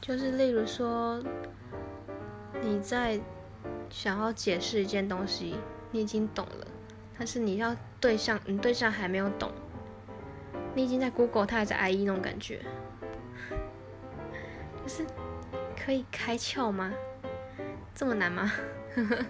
就是例如说你在想要解释一件东西你已经懂了但是你要对象你对象还没有懂你已经在 google 他还在 ie 那种感觉。就是可以开窍吗？这么难吗？呵 呵